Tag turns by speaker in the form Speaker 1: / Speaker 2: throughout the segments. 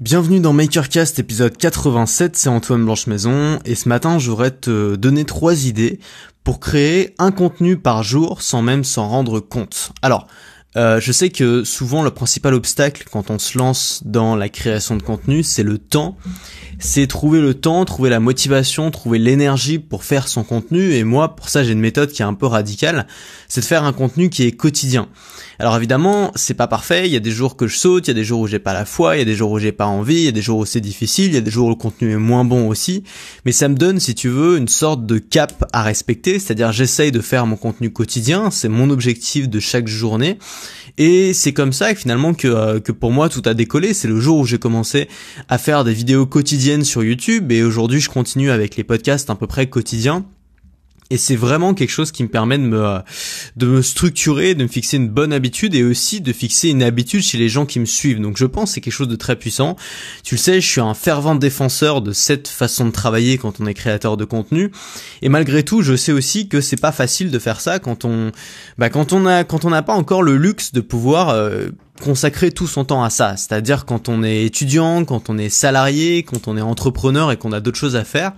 Speaker 1: Bienvenue dans Makercast épisode 87, c'est Antoine Blanche-Maison et ce matin j'aurais te donner trois idées pour créer un contenu par jour sans même s'en rendre compte. Alors, euh, je sais que souvent le principal obstacle quand on se lance dans la création de contenu, c'est le temps. C'est trouver le temps, trouver la motivation, trouver l'énergie pour faire son contenu. Et moi, pour ça, j'ai une méthode qui est un peu radicale. C'est de faire un contenu qui est quotidien. Alors évidemment, c'est pas parfait. Il y a des jours que je saute, il y a des jours où j'ai pas la foi, il y a des jours où j'ai pas envie, il y a des jours où c'est difficile, il y a des jours où le contenu est moins bon aussi. Mais ça me donne, si tu veux, une sorte de cap à respecter. C'est-à-dire, j'essaye de faire mon contenu quotidien. C'est mon objectif de chaque journée. Et c'est comme ça finalement que, euh, que pour moi tout a décollé. C'est le jour où j'ai commencé à faire des vidéos quotidiennes sur YouTube et aujourd'hui je continue avec les podcasts à peu près quotidiens. Et c'est vraiment quelque chose qui me permet de me, de me structurer, de me fixer une bonne habitude et aussi de fixer une habitude chez les gens qui me suivent. Donc je pense que c'est quelque chose de très puissant. Tu le sais, je suis un fervent défenseur de cette façon de travailler quand on est créateur de contenu. Et malgré tout, je sais aussi que c'est pas facile de faire ça quand on, bah, quand on a, quand on n'a pas encore le luxe de pouvoir, euh, consacrer tout son temps à ça. C'est-à-dire quand on est étudiant, quand on est salarié, quand on est entrepreneur et qu'on a d'autres choses à faire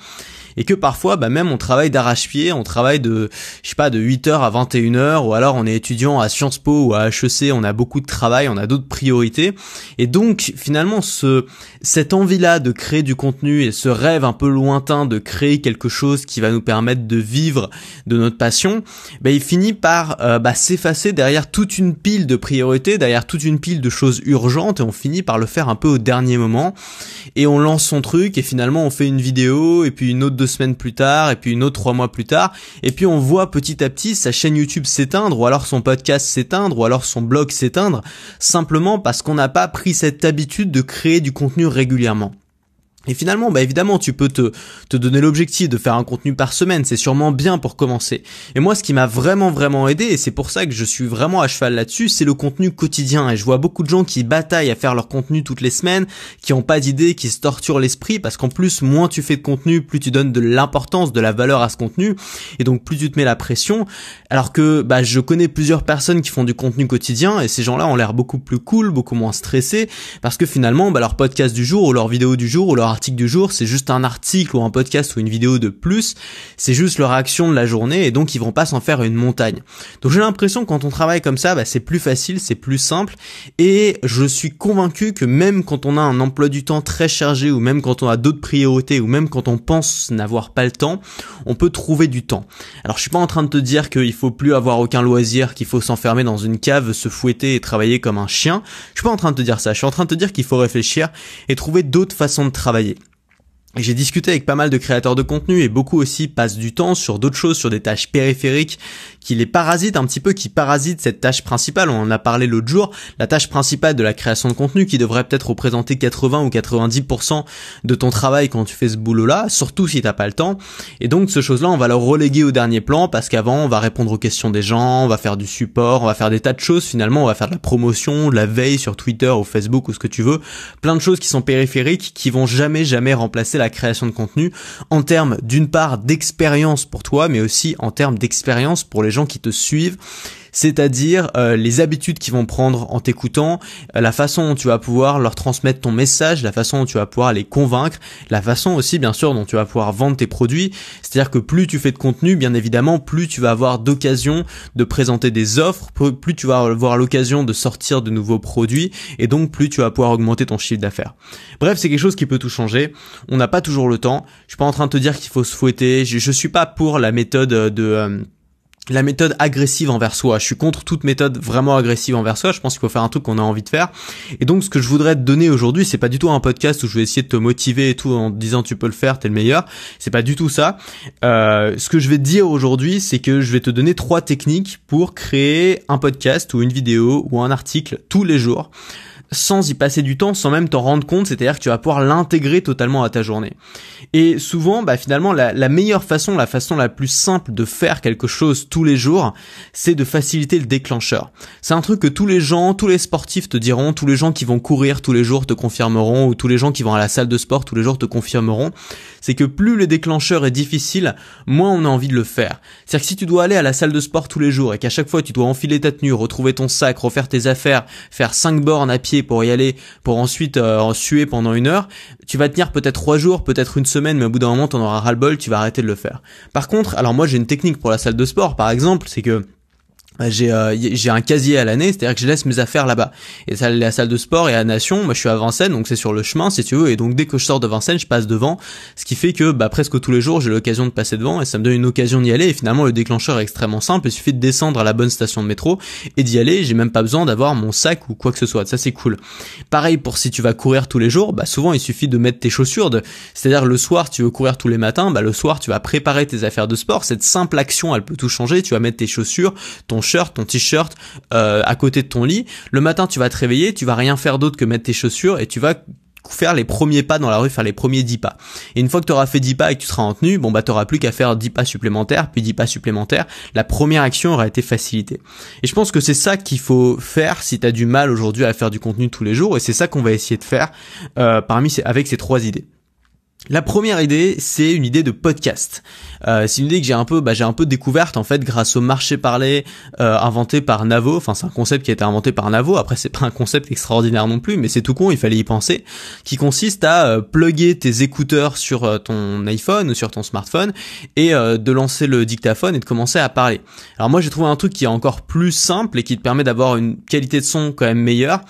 Speaker 1: et que parfois bah même on travaille d'arrache-pied, on travaille de je sais pas de 8h à 21h ou alors on est étudiant à Sciences Po ou à HEC, on a beaucoup de travail, on a d'autres priorités. Et donc finalement ce cette envie-là de créer du contenu et ce rêve un peu lointain de créer quelque chose qui va nous permettre de vivre de notre passion, bah, il finit par euh, bah, s'effacer derrière toute une pile de priorités, derrière toute une pile de choses urgentes et on finit par le faire un peu au dernier moment. Et on lance son truc et finalement on fait une vidéo et puis une autre deux semaines plus tard, et puis une autre trois mois plus tard, et puis on voit petit à petit sa chaîne YouTube s'éteindre, ou alors son podcast s'éteindre, ou alors son blog s'éteindre, simplement parce qu'on n'a pas pris cette habitude de créer du contenu régulièrement. Et finalement, bah évidemment, tu peux te, te donner l'objectif de faire un contenu par semaine, c'est sûrement bien pour commencer. Et moi, ce qui m'a vraiment vraiment aidé, et c'est pour ça que je suis vraiment à cheval là-dessus, c'est le contenu quotidien. Et je vois beaucoup de gens qui bataillent à faire leur contenu toutes les semaines, qui ont pas d'idées, qui se torturent l'esprit, parce qu'en plus, moins tu fais de contenu, plus tu donnes de l'importance, de la valeur à ce contenu, et donc plus tu te mets la pression. Alors que bah, je connais plusieurs personnes qui font du contenu quotidien, et ces gens-là ont l'air beaucoup plus cool, beaucoup moins stressés, parce que finalement, bah, leur podcast du jour, ou leur vidéo du jour, ou leur article du jour, c'est juste un article ou un podcast ou une vidéo de plus, c'est juste leur action de la journée et donc ils vont pas s'en faire une montagne. Donc j'ai l'impression que quand on travaille comme ça, bah, c'est plus facile, c'est plus simple et je suis convaincu que même quand on a un emploi du temps très chargé ou même quand on a d'autres priorités ou même quand on pense n'avoir pas le temps, on peut trouver du temps. Alors je suis pas en train de te dire qu'il faut plus avoir aucun loisir, qu'il faut s'enfermer dans une cave, se fouetter et travailler comme un chien. Je suis pas en train de te dire ça, je suis en train de te dire qu'il faut réfléchir et trouver d'autres façons de travailler travailler. J'ai discuté avec pas mal de créateurs de contenu et beaucoup aussi passent du temps sur d'autres choses, sur des tâches périphériques qui les parasitent un petit peu, qui parasitent cette tâche principale. On en a parlé l'autre jour. La tâche principale de la création de contenu qui devrait peut-être représenter 80 ou 90% de ton travail quand tu fais ce boulot-là, surtout si t'as pas le temps. Et donc, ce chose-là, on va le reléguer au dernier plan parce qu'avant, on va répondre aux questions des gens, on va faire du support, on va faire des tas de choses. Finalement, on va faire de la promotion, de la veille sur Twitter ou Facebook ou ce que tu veux. Plein de choses qui sont périphériques qui vont jamais, jamais remplacer création de contenu en termes d'une part d'expérience pour toi, mais aussi en termes d'expérience pour les gens qui te suivent c'est-à-dire euh, les habitudes qu'ils vont prendre en t'écoutant, euh, la façon dont tu vas pouvoir leur transmettre ton message, la façon dont tu vas pouvoir les convaincre, la façon aussi bien sûr dont tu vas pouvoir vendre tes produits. C'est-à-dire que plus tu fais de contenu, bien évidemment, plus tu vas avoir d'occasion de présenter des offres, plus tu vas avoir l'occasion de sortir de nouveaux produits et donc plus tu vas pouvoir augmenter ton chiffre d'affaires. Bref, c'est quelque chose qui peut tout changer. On n'a pas toujours le temps. Je suis pas en train de te dire qu'il faut se fouetter. Je, je suis pas pour la méthode de euh, la méthode agressive envers soi. Je suis contre toute méthode vraiment agressive envers soi. Je pense qu'il faut faire un truc qu'on a envie de faire. Et donc, ce que je voudrais te donner aujourd'hui, c'est pas du tout un podcast où je vais essayer de te motiver et tout en te disant tu peux le faire, t'es le meilleur. C'est pas du tout ça. Euh, ce que je vais te dire aujourd'hui, c'est que je vais te donner trois techniques pour créer un podcast ou une vidéo ou un article tous les jours sans y passer du temps, sans même t'en rendre compte, c'est-à-dire que tu vas pouvoir l'intégrer totalement à ta journée. Et souvent, bah finalement, la, la, meilleure façon, la façon la plus simple de faire quelque chose tous les jours, c'est de faciliter le déclencheur. C'est un truc que tous les gens, tous les sportifs te diront, tous les gens qui vont courir tous les jours te confirmeront, ou tous les gens qui vont à la salle de sport tous les jours te confirmeront, c'est que plus le déclencheur est difficile, moins on a envie de le faire. C'est-à-dire que si tu dois aller à la salle de sport tous les jours et qu'à chaque fois tu dois enfiler ta tenue, retrouver ton sac, refaire tes affaires, faire 5 bornes à pied pour y aller, pour ensuite en suer pendant une heure, tu vas tenir peut-être trois jours, peut-être une semaine, mais au bout d'un moment, t'en auras ras-le-bol, tu vas arrêter de le faire. Par contre, alors moi j'ai une technique pour la salle de sport, par exemple, c'est que j'ai euh, j'ai un casier à l'année, c'est-à-dire que je laisse mes affaires là-bas. Et ça, la salle de sport et à Nation, moi je suis à Vincennes, donc c'est sur le chemin si tu veux. Et donc dès que je sors de Vincennes, je passe devant, ce qui fait que bah, presque tous les jours j'ai l'occasion de passer devant et ça me donne une occasion d'y aller. Et finalement le déclencheur est extrêmement simple, il suffit de descendre à la bonne station de métro et d'y aller. J'ai même pas besoin d'avoir mon sac ou quoi que ce soit. Ça c'est cool. Pareil pour si tu vas courir tous les jours, bah souvent il suffit de mettre tes chaussures. De... C'est-à-dire le soir tu veux courir tous les matins, bah le soir tu vas préparer tes affaires de sport. Cette simple action elle peut tout changer. Tu vas mettre tes chaussures, ton t-shirt euh, à côté de ton lit. Le matin, tu vas te réveiller, tu vas rien faire d'autre que mettre tes chaussures et tu vas faire les premiers pas dans la rue, faire les premiers 10 pas. Et une fois que tu auras fait 10 pas et que tu seras en tenue, bon bah t'auras plus qu'à faire 10 pas supplémentaires, puis 10 pas supplémentaires. La première action aura été facilitée. Et je pense que c'est ça qu'il faut faire si tu as du mal aujourd'hui à faire du contenu tous les jours, et c'est ça qu'on va essayer de faire euh, parmi avec ces trois idées. La première idée, c'est une idée de podcast. Euh, c'est une idée que j'ai un peu, bah, j'ai un peu découverte en fait grâce au marché parlé euh, inventé par Navo. Enfin, c'est un concept qui a été inventé par Navo. Après, c'est pas un concept extraordinaire non plus, mais c'est tout con. Il fallait y penser. Qui consiste à euh, plugger tes écouteurs sur euh, ton iPhone ou sur ton smartphone et euh, de lancer le dictaphone et de commencer à parler. Alors moi, j'ai trouvé un truc qui est encore plus simple et qui te permet d'avoir une qualité de son quand même meilleure.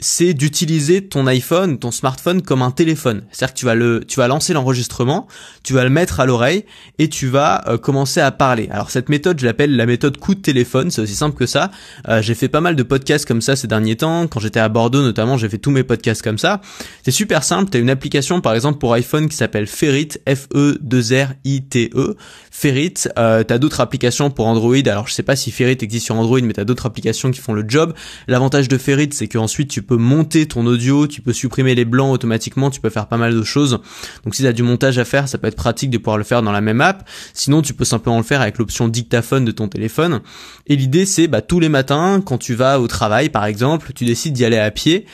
Speaker 1: C'est d'utiliser ton iPhone, ton smartphone comme un téléphone. C'est-à-dire que tu vas le, tu vas lancer l'enregistrement, tu vas le mettre à l'oreille et tu vas euh, commencer à parler. Alors cette méthode, je l'appelle la méthode coup de téléphone, c'est aussi simple que ça. Euh, j'ai fait pas mal de podcasts comme ça ces derniers temps. Quand j'étais à Bordeaux notamment, j'ai fait tous mes podcasts comme ça. C'est super simple, tu as une application par exemple pour iPhone qui s'appelle Ferrit, F-E-2-R-I-T-E. Ferrit, euh, tu as d'autres applications pour Android. Alors je sais pas si Ferrit existe sur Android, mais tu as d'autres applications qui font le job. L'avantage de Ferrit, c'est qu'ensuite tu peux monter ton audio, tu peux supprimer les blancs automatiquement, tu peux faire pas mal de choses. Donc si tu as du montage à faire, ça peut être pratique de pouvoir le faire dans la même app. Sinon, tu peux simplement le faire avec l'option dictaphone de ton téléphone. Et l'idée, c'est bah, tous les matins, quand tu vas au travail, par exemple, tu décides d'y aller à pied.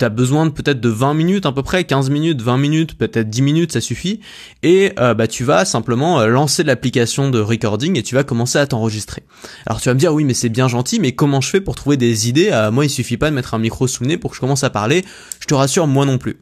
Speaker 1: Tu as besoin de peut-être de 20 minutes à peu près, 15 minutes, 20 minutes, peut-être 10 minutes, ça suffit. Et euh, bah, tu vas simplement euh, lancer l'application de recording et tu vas commencer à t'enregistrer. Alors tu vas me dire, oui, mais c'est bien gentil, mais comment je fais pour trouver des idées? Euh, Moi, il suffit pas de mettre un micro sous le nez pour que je commence à parler. Je te rassure, moi non plus.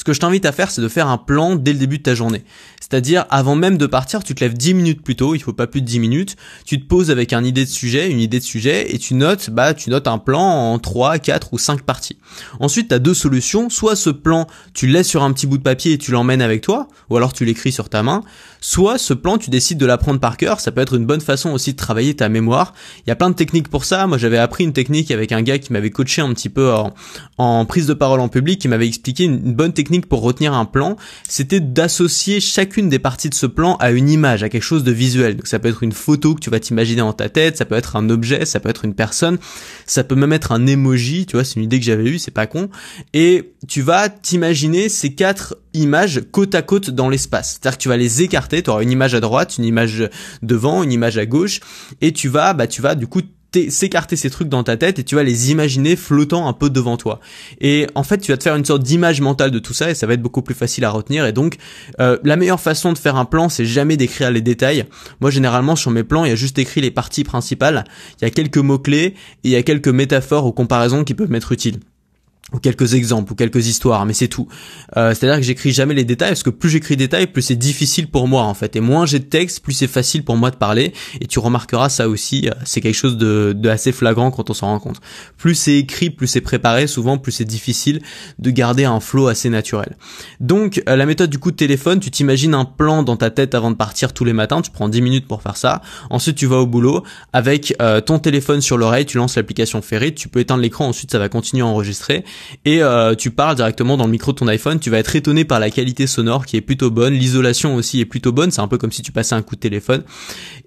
Speaker 1: Ce que je t'invite à faire, c'est de faire un plan dès le début de ta journée. C'est-à-dire, avant même de partir, tu te lèves 10 minutes plus tôt, il faut pas plus de 10 minutes, tu te poses avec un idée de sujet, une idée de sujet, et tu notes, bah, tu notes un plan en 3, 4 ou 5 parties. Ensuite, tu as deux solutions, soit ce plan, tu le laisses sur un petit bout de papier et tu l'emmènes avec toi, ou alors tu l'écris sur ta main, soit ce plan, tu décides de l'apprendre par cœur, ça peut être une bonne façon aussi de travailler ta mémoire. Il y a plein de techniques pour ça, moi j'avais appris une technique avec un gars qui m'avait coaché un petit peu en, en prise de parole en public, qui m'avait expliqué une, bonne technique pour retenir un plan, c'était d'associer chacune des parties de ce plan à une image, à quelque chose de visuel. Donc ça peut être une photo que tu vas t'imaginer dans ta tête, ça peut être un objet, ça peut être une personne, ça peut même être un emoji, tu vois, c'est une idée que j'avais eue, c'est pas con. Et tu vas t'imaginer ces quatre images côte à côte dans l'espace. C'est-à-dire que tu vas les écarter, tu auras une image à droite, une image devant, une image à gauche, et tu vas, bah tu vas du coup s'écarter ces trucs dans ta tête et tu vas les imaginer flottant un peu devant toi. Et en fait, tu vas te faire une sorte d'image mentale de tout ça et ça va être beaucoup plus facile à retenir. Et donc, euh, la meilleure façon de faire un plan, c'est jamais d'écrire les détails. Moi, généralement, sur mes plans, il y a juste écrit les parties principales. Il y a quelques mots-clés et il y a quelques métaphores ou comparaisons qui peuvent m'être utiles ou quelques exemples ou quelques histoires mais c'est tout. Euh, c'est à dire que j'écris jamais les détails parce que plus j'écris des détails plus c'est difficile pour moi en fait. Et moins j'ai de texte plus c'est facile pour moi de parler. Et tu remarqueras ça aussi euh, c'est quelque chose de, assez flagrant quand on s'en rend compte. Plus c'est écrit plus c'est préparé souvent plus c'est difficile de garder un flow assez naturel. Donc euh, la méthode du coup de téléphone tu t'imagines un plan dans ta tête avant de partir tous les matins. Tu prends 10 minutes pour faire ça. Ensuite tu vas au boulot. Avec euh, ton téléphone sur l'oreille tu lances l'application Ferry. Tu peux éteindre l'écran. Ensuite ça va continuer à enregistrer et euh, tu parles directement dans le micro de ton iPhone, tu vas être étonné par la qualité sonore qui est plutôt bonne, l'isolation aussi est plutôt bonne, c'est un peu comme si tu passais un coup de téléphone.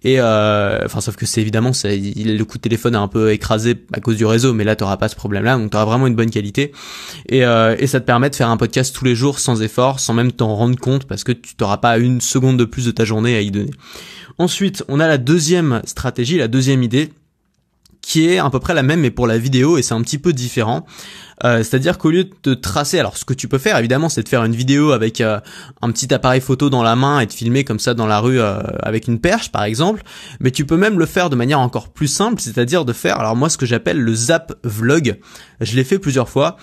Speaker 1: Et euh, enfin sauf que c'est évidemment le coup de téléphone est un peu écrasé à cause du réseau, mais là tu pas ce problème-là, donc tu vraiment une bonne qualité. Et, euh, et ça te permet de faire un podcast tous les jours sans effort, sans même t'en rendre compte parce que tu t'auras pas une seconde de plus de ta journée à y donner. Ensuite, on a la deuxième stratégie, la deuxième idée qui est à peu près la même mais pour la vidéo et c'est un petit peu différent. Euh, c'est-à-dire qu'au lieu de te tracer, alors ce que tu peux faire évidemment, c'est de faire une vidéo avec euh, un petit appareil photo dans la main et de filmer comme ça dans la rue euh, avec une perche par exemple. Mais tu peux même le faire de manière encore plus simple, c'est-à-dire de faire, alors moi ce que j'appelle le zap vlog. Je l'ai fait plusieurs fois.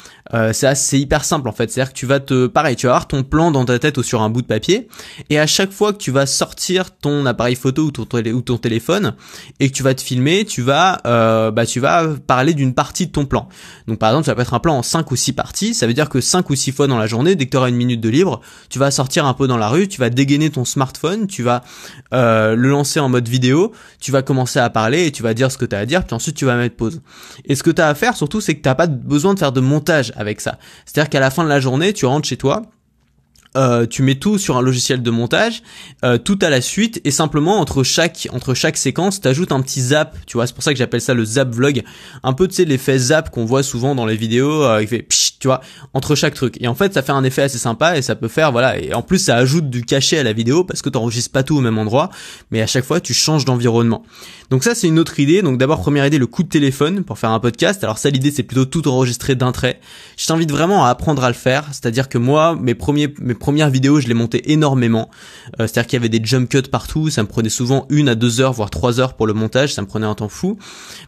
Speaker 1: c'est assez hyper simple en fait. C'est-à-dire que tu vas te, pareil, tu vas avoir ton plan dans ta tête ou sur un bout de papier, et à chaque fois que tu vas sortir ton appareil photo ou ton, ou ton téléphone et que tu vas te filmer, tu vas, bah tu vas parler d'une partie de ton plan. Donc par exemple, ça peut être un plan en 5 ou 6 parties, ça veut dire que 5 ou 6 fois dans la journée, dès que tu auras une minute de libre, tu vas sortir un peu dans la rue, tu vas dégainer ton smartphone, tu vas euh, le lancer en mode vidéo, tu vas commencer à parler et tu vas dire ce que tu as à dire, puis ensuite tu vas mettre pause. Et ce que tu as à faire surtout, c'est que tu pas besoin de faire de montage avec ça. C'est-à-dire qu'à la fin de la journée, tu rentres chez toi, euh, tu mets tout sur un logiciel de montage, euh, tout à la suite, et simplement entre chaque entre chaque séquence, t'ajoutes un petit zap. Tu vois, c'est pour ça que j'appelle ça le zap vlog. Un peu, tu sais, l'effet zap qu'on voit souvent dans les vidéos, euh, il fait tu vois, entre chaque truc. Et en fait, ça fait un effet assez sympa et ça peut faire, voilà. Et en plus, ça ajoute du cachet à la vidéo parce que t'enregistres pas tout au même endroit, mais à chaque fois, tu changes d'environnement. Donc ça, c'est une autre idée. Donc d'abord, première idée, le coup de téléphone pour faire un podcast. Alors ça, l'idée, c'est plutôt tout enregistrer d'un trait. Je t'invite vraiment à apprendre à le faire. C'est-à-dire que moi, mes premiers, mes premières vidéos, je les montais énormément. Euh, c'est-à-dire qu'il y avait des jump cuts partout, ça me prenait souvent une à deux heures, voire trois heures pour le montage, ça me prenait un temps fou.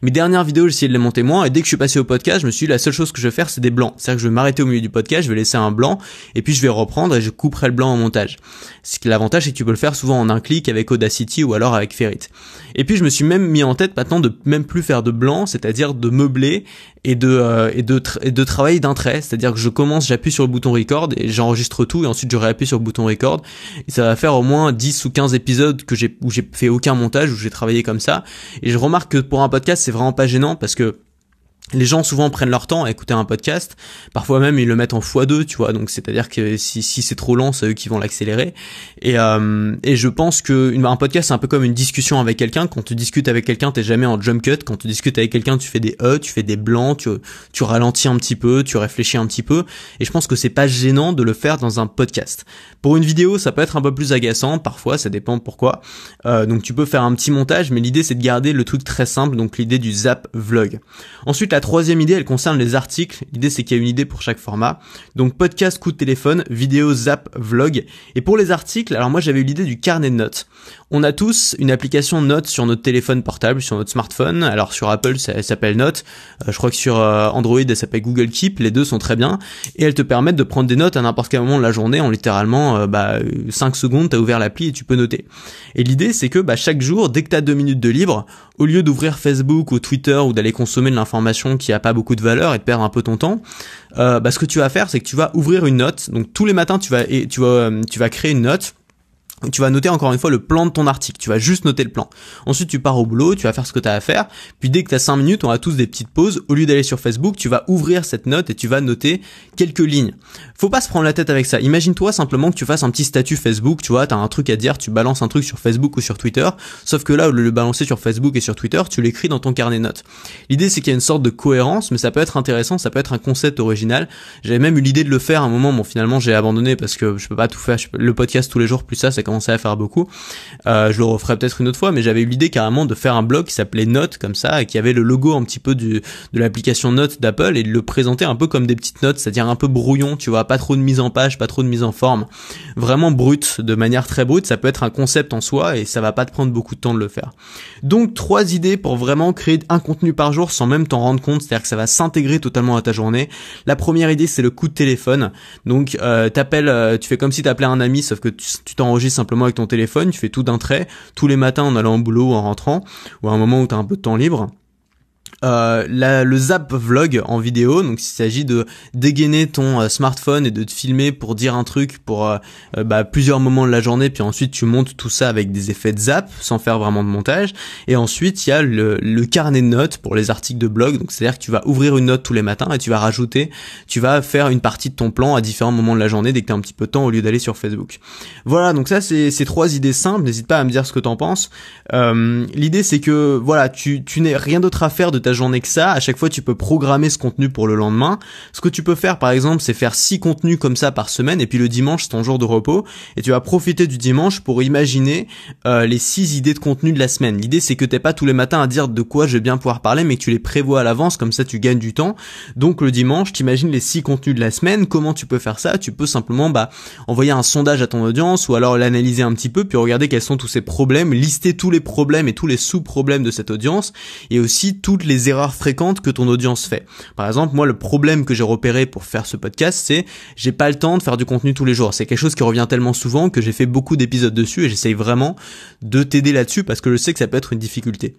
Speaker 1: Mes dernières vidéos, j'essayais de les monter moins, et dès que je suis passé au podcast, je me suis dit, la seule chose que je vais faire, c'est des blancs. Je vais m'arrêter au milieu du podcast, je vais laisser un blanc, et puis je vais reprendre et je couperai le blanc en montage. L'avantage, c'est que tu peux le faire souvent en un clic avec Audacity ou alors avec Ferrit. Et puis je me suis même mis en tête maintenant de même plus faire de blanc, c'est-à-dire de meubler et de euh, et travailler d'un trait, c'est-à-dire que je commence, j'appuie sur le bouton record et j'enregistre tout et ensuite je réappuie sur le bouton record et ça va faire au moins 10 ou 15 épisodes que j'ai où j'ai fait aucun montage où j'ai travaillé comme ça et je remarque que pour un podcast, c'est vraiment pas gênant parce que les gens souvent prennent leur temps à écouter un podcast. Parfois même ils le mettent en x2, tu vois. Donc c'est-à-dire que si, c'est trop lent, c'est eux qui vont l'accélérer. Et, euh, et je pense que un podcast c'est un peu comme une discussion avec quelqu'un. Quand tu discutes avec quelqu'un, t'es jamais en jump cut. Quand tu discutes avec quelqu'un, tu fais des e, tu fais des blancs, tu, tu ralentis un petit peu, tu réfléchis un petit peu. Et je pense que c'est pas gênant de le faire dans un podcast. Pour une vidéo, ça peut être un peu plus agaçant. Parfois, ça dépend pourquoi. Euh, donc tu peux faire un petit montage, mais l'idée c'est de garder le truc très simple. Donc l'idée du zap vlog. Ensuite la troisième idée, elle concerne les articles. L'idée, c'est qu'il y a une idée pour chaque format. Donc, podcast, coup de téléphone, vidéo, zap, vlog. Et pour les articles, alors moi, j'avais eu l'idée du carnet de notes. On a tous une application Notes sur notre téléphone portable, sur notre smartphone. Alors sur Apple, ça, elle s'appelle Notes. Euh, je crois que sur euh, Android, elle s'appelle Google Keep. Les deux sont très bien et elles te permettent de prendre des notes à n'importe quel moment de la journée en littéralement euh, bah, 5 secondes. T'as ouvert l'appli et tu peux noter. Et l'idée, c'est que bah, chaque jour, dès que t'as deux minutes de libre, au lieu d'ouvrir Facebook ou Twitter ou d'aller consommer de l'information qui a pas beaucoup de valeur et de perdre un peu ton temps, bah, ce que tu vas faire, c'est que tu vas ouvrir une note. Donc tous les matins, tu vas et tu vas tu vas créer une note tu vas noter encore une fois le plan de ton article, tu vas juste noter le plan. Ensuite, tu pars au boulot, tu vas faire ce que tu as à faire, puis dès que tu as 5 minutes, on a tous des petites pauses, au lieu d'aller sur Facebook, tu vas ouvrir cette note et tu vas noter quelques lignes. Faut pas se prendre la tête avec ça. Imagine-toi simplement que tu fasses un petit statut Facebook, tu vois, tu as un truc à dire, tu balances un truc sur Facebook ou sur Twitter, sauf que là, au lieu de le balancer sur Facebook et sur Twitter, tu l'écris dans ton carnet de notes. L'idée, c'est qu'il y a une sorte de cohérence, mais ça peut être intéressant, ça peut être un concept original. J'avais même eu l'idée de le faire à un moment, bon finalement j'ai abandonné parce que je peux pas tout faire, le podcast tous les jours plus ça, ça à faire beaucoup. Euh, je le referai peut-être une autre fois, mais j'avais eu l'idée carrément de faire un blog qui s'appelait Notes comme ça et qui avait le logo un petit peu de l'application Notes d'Apple et de le présenter un peu comme des petites notes, c'est-à-dire un peu brouillon, tu vois, pas trop de mise en page, pas trop de mise en forme, vraiment brut, de manière très brute. Ça peut être un concept en soi et ça va pas te prendre beaucoup de temps de le faire. Donc trois idées pour vraiment créer un contenu par jour sans même t'en rendre compte, c'est-à-dire que ça va s'intégrer totalement à ta journée. La première idée c'est le coup de téléphone. Donc euh, t'appelles, euh, tu fais comme si t'appelais un ami, sauf que tu t'enregistres simplement avec ton téléphone, tu fais tout d'un trait, tous les matins en allant au boulot ou en rentrant, ou à un moment où tu as un peu de temps libre. Euh, le zap vlog en vidéo, donc il s'agit de dégainer ton euh, smartphone et de te filmer pour dire un truc pour euh, bah, plusieurs moments de la journée, puis ensuite tu montes tout ça avec des effets de zap sans faire vraiment de montage. Et ensuite il y a le, le, carnet de notes pour les articles de blog, donc c'est-à-dire que tu vas ouvrir une note tous les matins et tu vas rajouter, tu vas faire une partie de ton plan à différents moments de la journée dès que tu as un petit peu de temps au lieu d'aller sur Facebook. Voilà, donc ça c'est ces trois idées simples. N'hésite pas à me dire ce que t'en penses. L'idée c'est que voilà, tu, tu n'es rien d'autre à faire de ta journée que ça. À chaque fois, tu peux programmer ce contenu pour le lendemain. Ce que tu peux faire, par exemple, c'est faire six contenus comme ça par semaine, et puis le dimanche, c'est ton jour de repos, et tu vas profiter du dimanche pour imaginer euh, les six idées de contenu de la semaine. L'idée, c'est que t'es pas tous les matins à dire de quoi je vais bien pouvoir parler, mais que tu les prévois à l'avance, comme ça, tu gagnes du temps. Donc, le dimanche, t'imagines les six contenus de la semaine. Comment tu peux faire ça? Tu peux simplement, bah, envoyer un sondage à ton audience, ou alors l'analyser un petit peu, puis regarder quels sont tous ces problèmes, lister tous les problèmes et tous les sous-problèmes de cette audience, et aussi toutes les erreurs fréquentes que ton audience fait. Par exemple, moi, le problème que j'ai repéré pour faire ce podcast, c'est j'ai pas le temps de faire du contenu tous les jours. C'est quelque chose qui revient tellement souvent que j'ai fait beaucoup d'épisodes dessus et j'essaye vraiment de t'aider là-dessus parce que je sais que ça peut être une difficulté.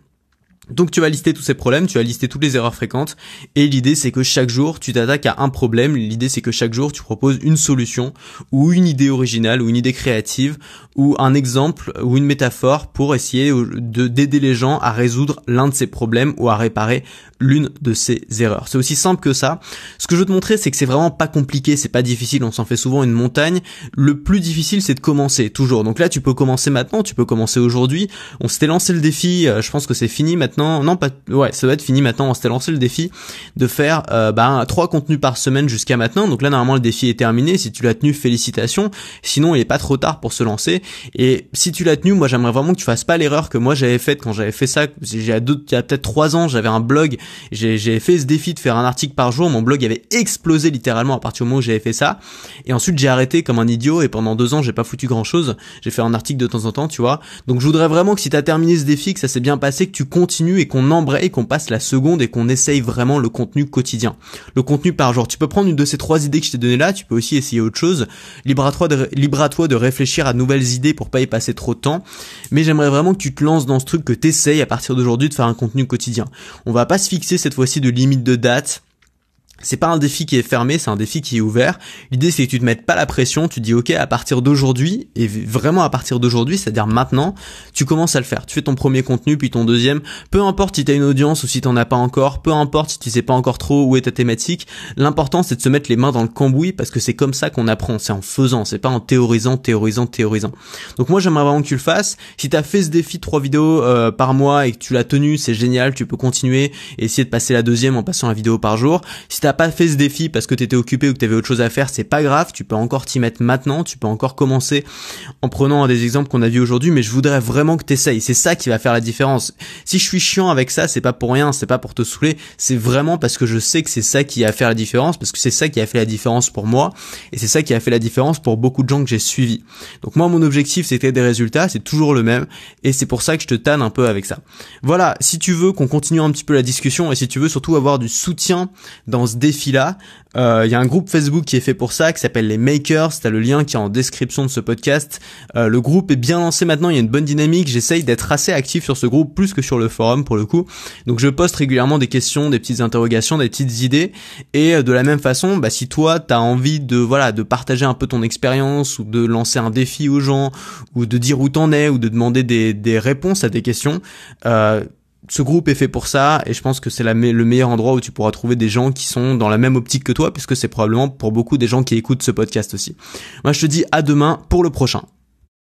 Speaker 1: Donc tu vas lister tous ces problèmes, tu vas lister toutes les erreurs fréquentes et l'idée c'est que chaque jour tu t'attaques à un problème, l'idée c'est que chaque jour tu proposes une solution ou une idée originale ou une idée créative ou un exemple ou une métaphore pour essayer de d'aider les gens à résoudre l'un de ces problèmes ou à réparer l'une de ces erreurs. C'est aussi simple que ça. Ce que je veux te montrer c'est que c'est vraiment pas compliqué, c'est pas difficile, on s'en fait souvent une montagne. Le plus difficile c'est de commencer toujours. Donc là tu peux commencer maintenant, tu peux commencer aujourd'hui. On s'était lancé le défi, euh, je pense que c'est fini maintenant non pas, ouais, ça va être fini maintenant. On s'était lancé le défi de faire euh, bah, trois contenus par semaine jusqu'à maintenant. Donc là normalement le défi est terminé. Si tu l'as tenu, félicitations. Sinon il est pas trop tard pour se lancer. Et si tu l'as tenu, moi j'aimerais vraiment que tu fasses pas l'erreur que moi j'avais faite quand j'avais fait ça. J'ai il y a peut-être trois ans, j'avais un blog. J'ai fait ce défi de faire un article par jour. Mon blog avait explosé littéralement à partir du moment où j'avais fait ça. Et ensuite j'ai arrêté comme un idiot. Et pendant deux ans j'ai pas foutu grand chose. J'ai fait un article de temps en temps, tu vois. Donc je voudrais vraiment que si t'as terminé ce défi, que ça s'est bien passé, que tu continues et qu'on embraye, qu'on passe la seconde et qu'on essaye vraiment le contenu quotidien. Le contenu par jour. Tu peux prendre une de ces trois idées que je t'ai donné là, tu peux aussi essayer autre chose. Libre à toi de, libre à toi de réfléchir à de nouvelles idées pour pas y passer trop de temps. Mais j'aimerais vraiment que tu te lances dans ce truc, que t'essayes à partir d'aujourd'hui de faire un contenu quotidien. On va pas se fixer cette fois-ci de limite de date c'est pas un défi qui est fermé, c'est un défi qui est ouvert. L'idée c'est que tu te mettes pas la pression, tu dis ok à partir d'aujourd'hui et vraiment à partir d'aujourd'hui, c'est-à-dire maintenant, tu commences à le faire. Tu fais ton premier contenu puis ton deuxième. Peu importe si t'as une audience ou si t'en as pas encore, peu importe si tu sais pas encore trop où est ta thématique. L'important c'est de se mettre les mains dans le cambouis parce que c'est comme ça qu'on apprend, c'est en faisant, c'est pas en théorisant, théorisant, théorisant. Donc moi j'aimerais vraiment que tu le fasses. Si t'as fait ce défi trois vidéos euh, par mois et que tu l'as tenu, c'est génial, tu peux continuer et essayer de passer la deuxième en passant la vidéo par jour. T'as pas fait ce défi parce que t'étais occupé ou que t'avais autre chose à faire, c'est pas grave, tu peux encore t'y mettre maintenant, tu peux encore commencer en prenant des exemples qu'on a vu aujourd'hui, mais je voudrais vraiment que t'essayes. C'est ça qui va faire la différence. Si je suis chiant avec ça, c'est pas pour rien, c'est pas pour te saouler, c'est vraiment parce que je sais que c'est ça qui a fait la différence, parce que c'est ça qui a fait la différence pour moi, et c'est ça qui a fait la différence pour beaucoup de gens que j'ai suivis. Donc moi, mon objectif, c'était des résultats, c'est toujours le même, et c'est pour ça que je te tanne un peu avec ça. Voilà, si tu veux qu'on continue un petit peu la discussion, et si tu veux surtout avoir du soutien dans ce défi-là. Il euh, y a un groupe Facebook qui est fait pour ça, qui s'appelle les Makers. T'as le lien qui est en description de ce podcast. Euh, le groupe est bien lancé maintenant, il y a une bonne dynamique. J'essaye d'être assez actif sur ce groupe, plus que sur le forum pour le coup. Donc je poste régulièrement des questions, des petites interrogations, des petites idées. Et euh, de la même façon, bah, si toi t'as envie de voilà de partager un peu ton expérience ou de lancer un défi aux gens ou de dire où t'en es ou de demander des, des réponses à tes questions. Ce groupe est fait pour ça et je pense que c'est le meilleur endroit où tu pourras trouver des gens qui sont dans la même optique que toi puisque c'est probablement pour beaucoup des gens qui écoutent ce podcast aussi. Moi je te dis à demain pour le prochain.